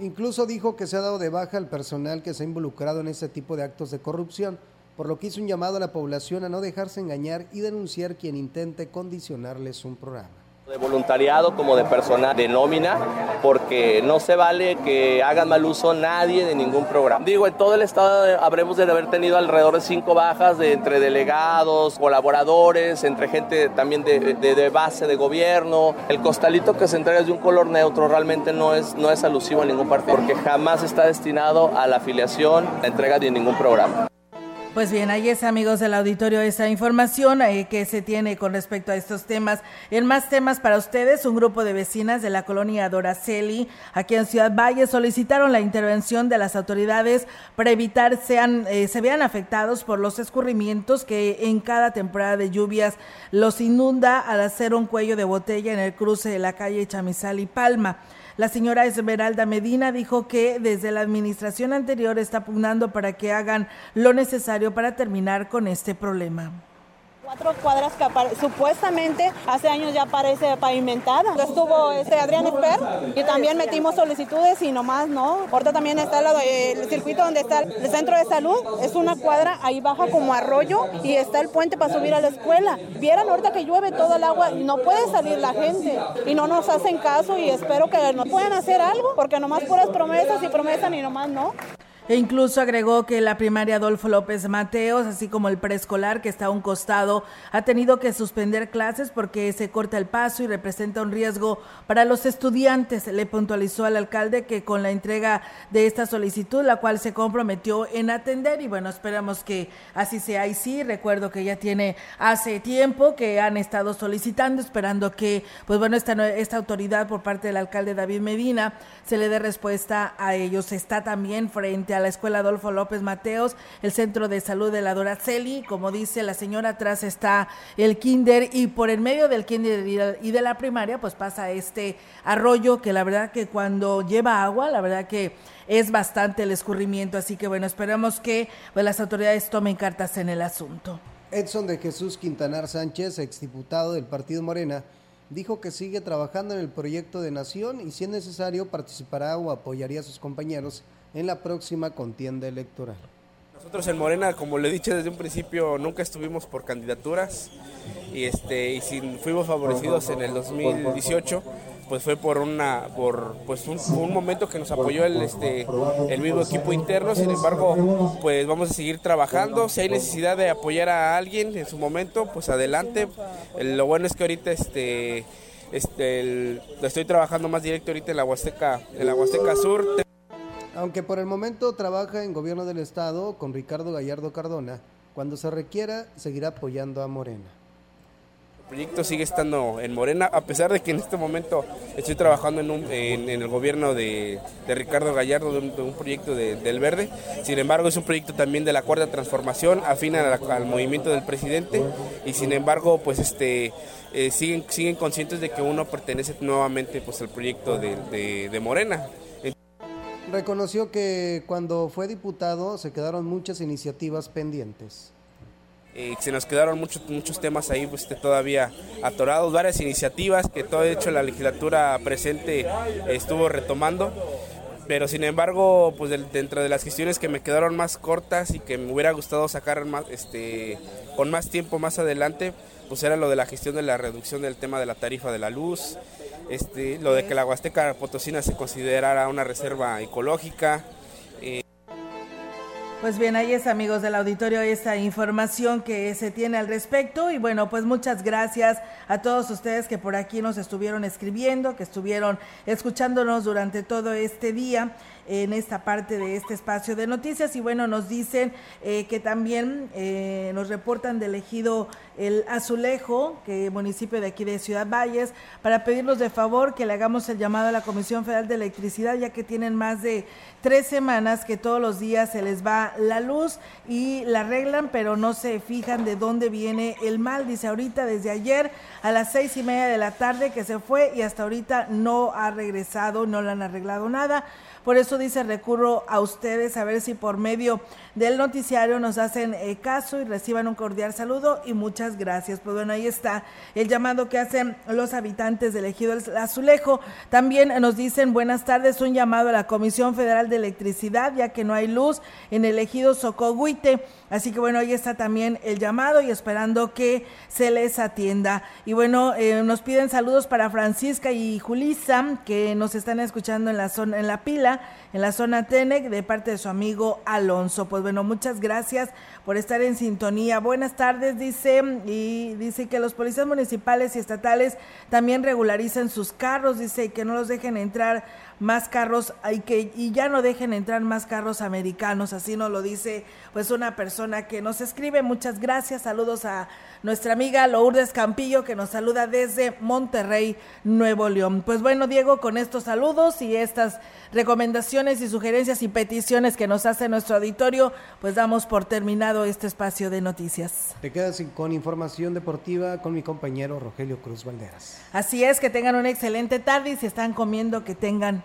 Incluso dijo que se ha dado de baja al personal que se ha involucrado en este tipo de actos de corrupción, por lo que hizo un llamado a la población a no dejarse engañar y denunciar quien intente condicionarles un programa de voluntariado como de persona de nómina, porque no se vale que hagan mal uso nadie de ningún programa. Digo, en todo el estado habremos de haber tenido alrededor de cinco bajas de entre delegados, colaboradores, entre gente también de, de, base de gobierno. El costalito que se entrega es de un color neutro, realmente no es, no es alusivo a ningún partido, porque jamás está destinado a la afiliación, la entrega de ningún programa. Pues bien, ahí es amigos del auditorio esa información eh, que se tiene con respecto a estos temas. En más temas para ustedes, un grupo de vecinas de la colonia Doraceli, aquí en Ciudad Valle, solicitaron la intervención de las autoridades para evitar sean, eh, se vean afectados por los escurrimientos que en cada temporada de lluvias los inunda al hacer un cuello de botella en el cruce de la calle Chamizal y Palma. La señora Esmeralda Medina dijo que desde la administración anterior está pugnando para que hagan lo necesario para terminar con este problema cuatro cuadras que supuestamente hace años ya parece pavimentada. Estuvo este Adrián Esper y también metimos solicitudes y nomás no. Ahorita también está el circuito donde está el centro de salud, es una cuadra, ahí baja como arroyo y está el puente para subir a la escuela. Vieran ahorita que llueve todo el agua, no puede salir la gente y no nos hacen caso y espero que nos puedan hacer algo porque nomás puras promesas y promesas y nomás no. E incluso agregó que la primaria Adolfo López Mateos, así como el preescolar que está a un costado, ha tenido que suspender clases porque se corta el paso y representa un riesgo para los estudiantes. Le puntualizó al alcalde que con la entrega de esta solicitud, la cual se comprometió en atender, y bueno, esperamos que así sea. Y sí, recuerdo que ya tiene hace tiempo que han estado solicitando, esperando que, pues bueno, esta, esta autoridad por parte del alcalde David Medina se le dé respuesta a ellos. Está también frente la Escuela Adolfo López Mateos, el Centro de Salud de la Doraceli, como dice la señora, atrás está el kinder y por el medio del kinder y de la primaria pues pasa este arroyo que la verdad que cuando lleva agua, la verdad que es bastante el escurrimiento, así que bueno, esperamos que pues, las autoridades tomen cartas en el asunto. Edson de Jesús Quintanar Sánchez, exdiputado del Partido Morena, dijo que sigue trabajando en el proyecto de nación y si es necesario participará o apoyaría a sus compañeros en la próxima contienda electoral. Nosotros en Morena, como le he dicho desde un principio, nunca estuvimos por candidaturas. Y este y si fuimos favorecidos en el 2018 pues fue por una por pues un, momento que nos apoyó el este el mismo equipo interno. Sin embargo pues vamos a seguir trabajando. Si hay necesidad de apoyar a alguien en su momento pues adelante. Lo bueno es que ahorita este este estoy trabajando más directo ahorita en la Huasteca en la Huasteca Sur aunque por el momento trabaja en gobierno del estado con Ricardo Gallardo Cardona, cuando se requiera seguirá apoyando a Morena. El proyecto sigue estando en Morena, a pesar de que en este momento estoy trabajando en, el gobierno de, Ricardo Gallardo, de un, proyecto del Verde. Sin embargo, es un proyecto también de la cuarta transformación, afín al movimiento del presidente. Y sin embargo, pues este eh, siguen, siguen conscientes de que uno pertenece nuevamente pues, al proyecto de, de Morena reconoció que cuando fue diputado se quedaron muchas iniciativas pendientes. Eh, se nos quedaron muchos muchos temas ahí pues, todavía atorados, varias iniciativas que todo hecho la legislatura presente estuvo retomando, pero sin embargo, pues dentro de las gestiones que me quedaron más cortas y que me hubiera gustado sacar más, este, con más tiempo más adelante, pues era lo de la gestión de la reducción del tema de la tarifa de la luz, este, lo de que la Huasteca Potosina se considerara una reserva ecológica. Eh. Pues bien, ahí es amigos del auditorio esta información que se tiene al respecto y bueno, pues muchas gracias a todos ustedes que por aquí nos estuvieron escribiendo, que estuvieron escuchándonos durante todo este día en esta parte de este espacio de noticias. Y bueno, nos dicen eh, que también eh, nos reportan del ejido el Azulejo, que municipio de aquí de Ciudad Valles, para pedirnos de favor que le hagamos el llamado a la Comisión Federal de Electricidad, ya que tienen más de tres semanas que todos los días se les va la luz y la arreglan, pero no se fijan de dónde viene el mal. Dice ahorita desde ayer a las seis y media de la tarde que se fue y hasta ahorita no ha regresado, no le han arreglado nada. Por eso dice, recurro a ustedes a ver si por medio del noticiario nos hacen eh, caso y reciban un cordial saludo y muchas gracias. Pues bueno, ahí está el llamado que hacen los habitantes del ejido Azulejo. También nos dicen buenas tardes, un llamado a la Comisión Federal de Electricidad, ya que no hay luz en el ejido Socoguite. Así que bueno, ahí está también el llamado y esperando que se les atienda. Y bueno, eh, nos piden saludos para Francisca y Julisa, que nos están escuchando en la zona, en la pila, en la zona Tenec, de parte de su amigo Alonso. Pues bueno, muchas gracias por estar en sintonía. Buenas tardes, dice, y dice que los policías municipales y estatales también regularizan sus carros, dice que no los dejen entrar más carros y que y ya no dejen entrar más carros americanos, así nos lo dice pues una persona que nos escribe. Muchas gracias, saludos a nuestra amiga Lourdes Campillo que nos saluda desde Monterrey, Nuevo León. Pues bueno, Diego, con estos saludos y estas recomendaciones y sugerencias y peticiones que nos hace nuestro auditorio, pues damos por terminado este espacio de noticias. Te quedas con información deportiva con mi compañero Rogelio Cruz Valderas. Así es, que tengan una excelente tarde y si están comiendo, que tengan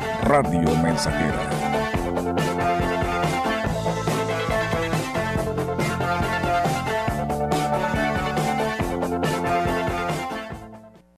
Radio Mensajera